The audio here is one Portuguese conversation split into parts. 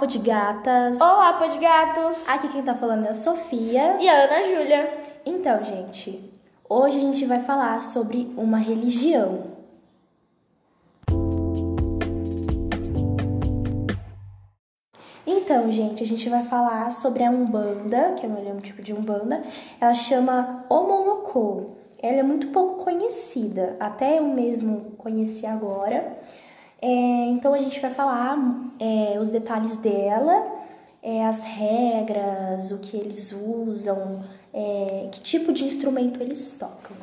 Podgatas! Olá, Podgatos! Aqui quem tá falando é a Sofia. E a Ana Júlia. Então, gente, hoje a gente vai falar sobre uma religião. Então, gente, a gente vai falar sobre a Umbanda, que é um tipo de Umbanda. Ela chama Omolocô. Ela é muito pouco conhecida, até eu mesmo conheci agora. É, então a gente vai falar é, os detalhes dela, é, as regras, o que eles usam, é, que tipo de instrumento eles tocam.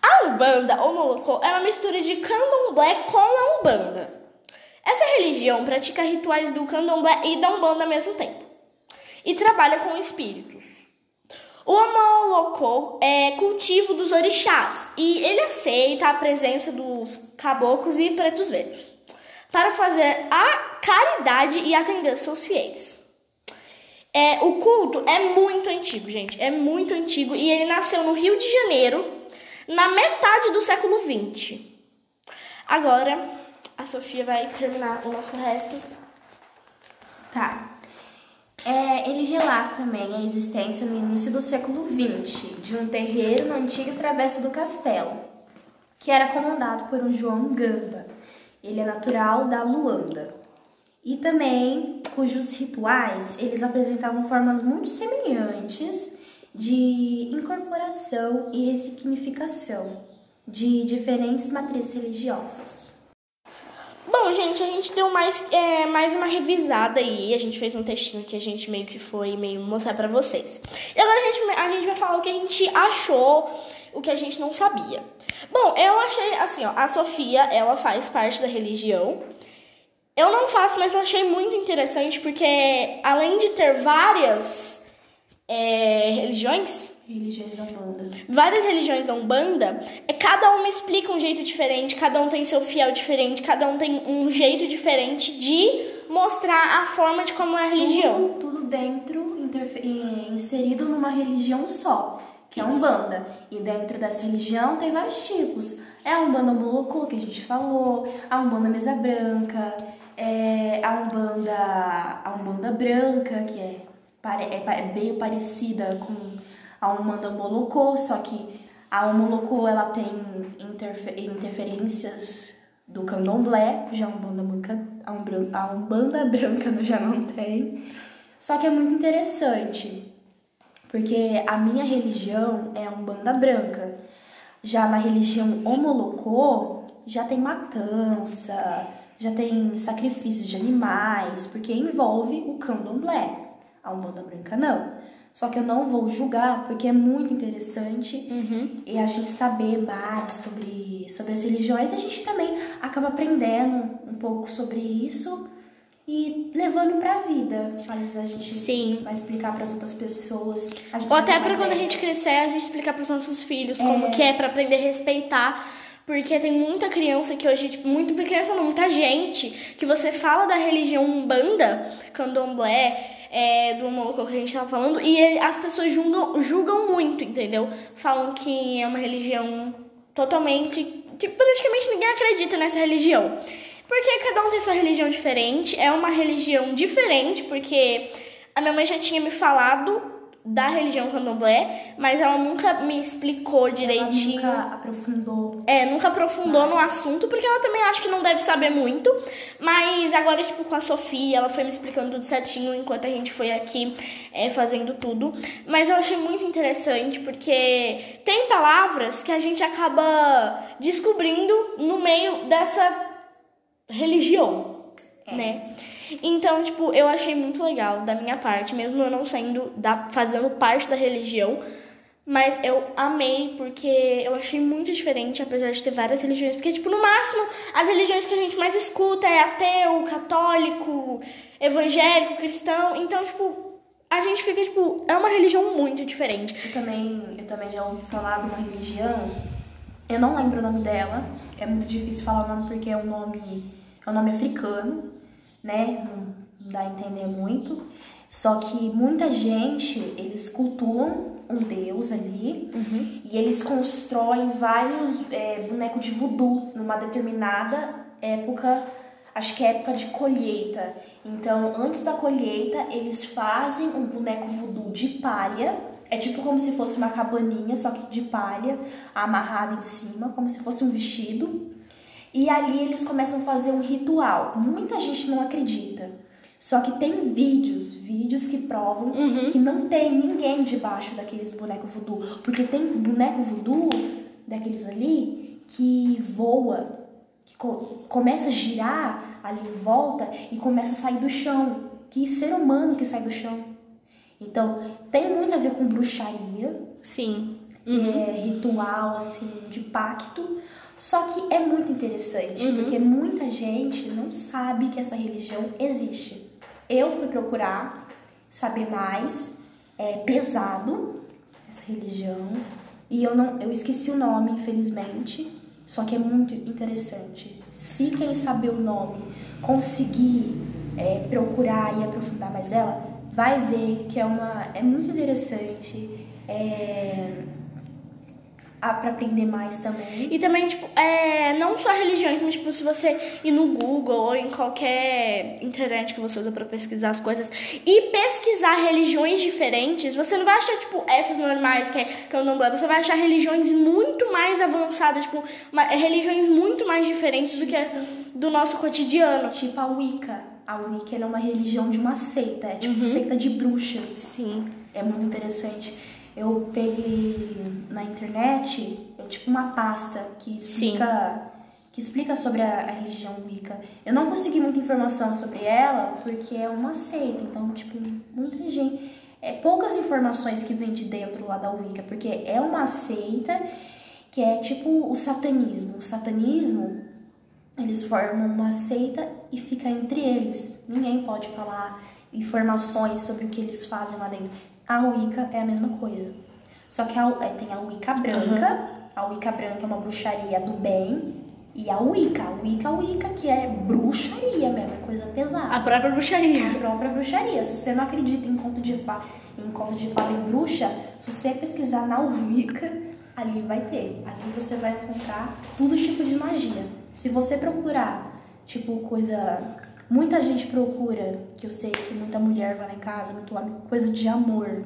A Umbanda, ou Molocô, é uma mistura de candomblé com a Umbanda. Essa religião pratica rituais do candomblé e da Umbanda ao mesmo tempo. E trabalha com espíritos. O Amolocô é cultivo dos orixás e ele aceita a presença dos caboclos e pretos velhos para fazer a caridade e atender seus fiéis. É, o culto é muito antigo, gente, é muito antigo e ele nasceu no Rio de Janeiro na metade do século XX. Agora a Sofia vai terminar o nosso resto. Tá. É, ele relata também a existência no início do século XX de um terreiro na antiga Travessa do Castelo, que era comandado por um João Gamba. Ele é natural da Luanda. E também cujos rituais eles apresentavam formas muito semelhantes de incorporação e ressignificação de diferentes matrizes religiosas. Bom, gente, a gente deu mais, é, mais uma revisada aí. A gente fez um textinho que a gente meio que foi meio mostrar pra vocês. E agora a gente, a gente vai falar o que a gente achou, o que a gente não sabia. Bom, eu achei assim, ó, a Sofia, ela faz parte da religião. Eu não faço, mas eu achei muito interessante porque além de ter várias é, religiões, Religiões da Umbanda. Várias religiões da Umbanda, é, cada uma explica um jeito diferente, cada um tem seu fiel diferente, cada um tem um jeito diferente de mostrar a forma de como é a religião. Tudo, tudo dentro, inserido numa religião só, que é a Umbanda. E dentro dessa religião tem vários tipos. É a Umbanda Molocô, que a gente falou, a Umbanda Mesa Branca, é a Umbanda, a Umbanda Branca, que é, é, é meio parecida com a Umbanda Molocô, só que a Molocô ela tem interfer interferências do candomblé, já a Umbanda branca, a Umbanda, a Umbanda branca já não tem. Só que é muito interessante, porque a minha religião é a Umbanda branca. Já na religião Omolocô, já tem matança, já tem sacrifícios de animais, porque envolve o candomblé. A Umbanda branca não. Só que eu não vou julgar porque é muito interessante uhum. e a gente saber mais sobre, sobre as religiões. A gente também acaba aprendendo um pouco sobre isso e levando para a vida. Às vezes a gente Sim. vai explicar para as outras pessoas. Ou até para quando a gente crescer, a gente explicar para os nossos filhos como é. que é para aprender a respeitar. Porque tem muita criança que hoje, tipo, muito criança não, muita gente, que você fala da religião Umbanda, Candomblé, é, do Molocô que a gente tava falando, e ele, as pessoas julgam, julgam muito, entendeu? Falam que é uma religião totalmente. Tipo, praticamente ninguém acredita nessa religião. Porque cada um tem sua religião diferente, é uma religião diferente, porque a minha mãe já tinha me falado da religião candomblé, mas ela nunca me explicou direitinho. Ela nunca aprofundou. É, nunca aprofundou no assunto, porque ela também acha que não deve saber muito. Mas agora, tipo, com a Sofia, ela foi me explicando tudo certinho enquanto a gente foi aqui é, fazendo tudo. Mas eu achei muito interessante, porque tem palavras que a gente acaba descobrindo no meio dessa religião, é. né? Então, tipo, eu achei muito legal da minha parte, mesmo eu não sendo da, fazendo parte da religião, mas eu amei porque eu achei muito diferente, apesar de ter várias religiões. Porque, tipo, no máximo, as religiões que a gente mais escuta é ateu, católico, evangélico, cristão. Então, tipo, a gente fica, tipo, é uma religião muito diferente. Eu também, eu também já ouvi falar de uma religião, eu não lembro o nome dela, é muito difícil falar o nome porque é um nome, é um nome africano né? Não, dá a entender muito. Só que muita gente, eles cultuam um deus ali uhum. e eles constroem vários é, bonecos de voodoo numa determinada época acho que é época de colheita. Então, antes da colheita, eles fazem um boneco voodoo de palha. É tipo como se fosse uma cabaninha, só que de palha, amarrada em cima, como se fosse um vestido. E ali eles começam a fazer um ritual. Muita gente não acredita. Só que tem vídeos, vídeos que provam Uhum. que não tem ninguém debaixo daqueles bonecos voodoo. Porque tem boneco voodoo daqueles ali que voa, que co- começa a girar ali em volta e começa a sair do chão. Que ser humano que sai do chão. Então, tem muito a ver com bruxaria, Sim. é, ritual assim de pacto. Só que é muito interessante, Uhum. porque muita gente não sabe que essa religião existe. Eu fui procurar saber mais, é pesado essa religião, e eu não eu esqueci o nome, infelizmente, só que é muito interessante. Se quem saber o nome conseguir é, procurar e aprofundar mais ela, vai ver que é uma é muito interessante. É, ah, para aprender mais também. E também, tipo, é, não só religiões, mas, tipo, se você ir no Google ou em qualquer internet que você usa pra pesquisar as coisas e pesquisar religiões diferentes, você não vai achar, tipo, essas normais, que é candomblé, você vai achar religiões muito mais avançadas, tipo, uma- religiões muito mais diferentes do que do nosso cotidiano. Tipo a Wicca. A Wicca é uma religião de uma seita, é tipo seita de bruxas. Sim. É muito interessante. Eu peguei na internet, é tipo uma pasta que explica, que explica sobre a, a religião Wicca. Eu não consegui muita informação sobre ela porque é uma seita, então tipo muita gente, é poucas informações que vem de dentro lá da Wicca, porque é uma seita que é tipo o satanismo. O satanismo eles formam uma seita e fica entre eles. Ninguém pode falar informações sobre o que eles fazem lá dentro. A Wicca é a mesma coisa. Só que a- é, tem a Wicca branca. A Wicca branca é uma bruxaria do bem. E a Wicca, a Wicca, a Wicca, que é bruxaria mesmo, é coisa pesada. A própria bruxaria. A própria bruxaria. Se você não acredita em conto de fada, em conto de fada em bruxa, se você pesquisar na Wicca, ali vai ter. Ali você vai encontrar todo tipo de magia. Se você procurar, tipo, coisa. Muita gente procura, que eu sei que muita mulher vai lá em casa, muito homem, coisa de amor.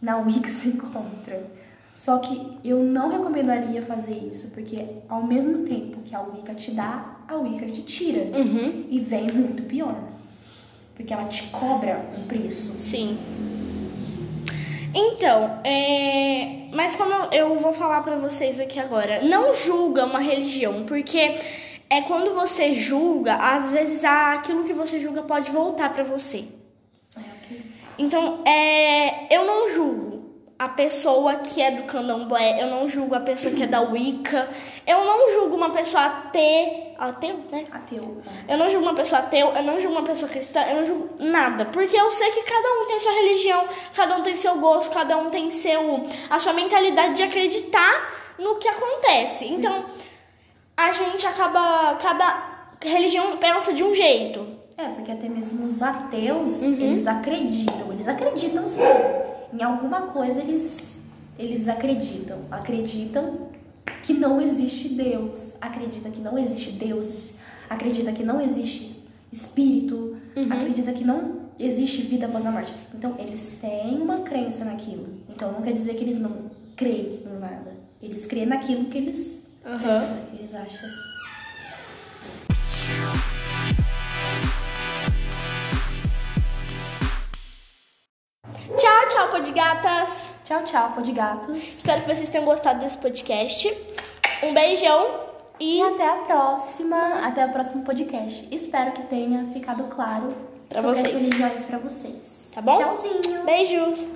Na Wicca você encontra. Só que eu não recomendaria fazer isso, porque ao mesmo tempo que a Wicca te dá, a Wicca te tira. Uhum. E vem muito pior. Porque ela te cobra um preço. Sim. Então, é... mas como eu, eu vou falar pra vocês aqui agora, não julga uma religião, porque é quando você julga, às vezes aquilo que você julga pode voltar pra você. É. Então, é, eu não julgo a pessoa que é do candomblé, eu não julgo a pessoa que é da Wicca, eu não julgo uma pessoa ateu, ateu, né? Ateu. Eu não julgo uma pessoa ateu, eu não julgo uma pessoa cristã, eu não julgo nada. Porque eu sei que cada um tem sua religião, cada um tem seu gosto, cada um tem seu a sua mentalidade de acreditar no que acontece. Então, a gente acaba. Cada religião pensa de um jeito. É, porque até mesmo os ateus, Uhum. eles acreditam. Eles acreditam sim. Em alguma coisa eles, eles acreditam. Acreditam que não existe Deus. Acredita que não existe deuses. Acredita que não existe espírito. Uhum. Acredita que não existe vida após a morte. Então, eles têm uma crença naquilo. Então, não quer dizer que eles não creem em nada. Eles creem naquilo que eles Uhum. pensam, que eles acham. Tchau, tchau, podigatas! Tchau, tchau, podigatos. Espero que vocês tenham gostado desse podcast. Um beijão E e até a próxima, até o próximo podcast. Espero que tenha ficado claro Pra sobre vocês. as religiões pra vocês. Tá bom? Tchauzinho. beijos!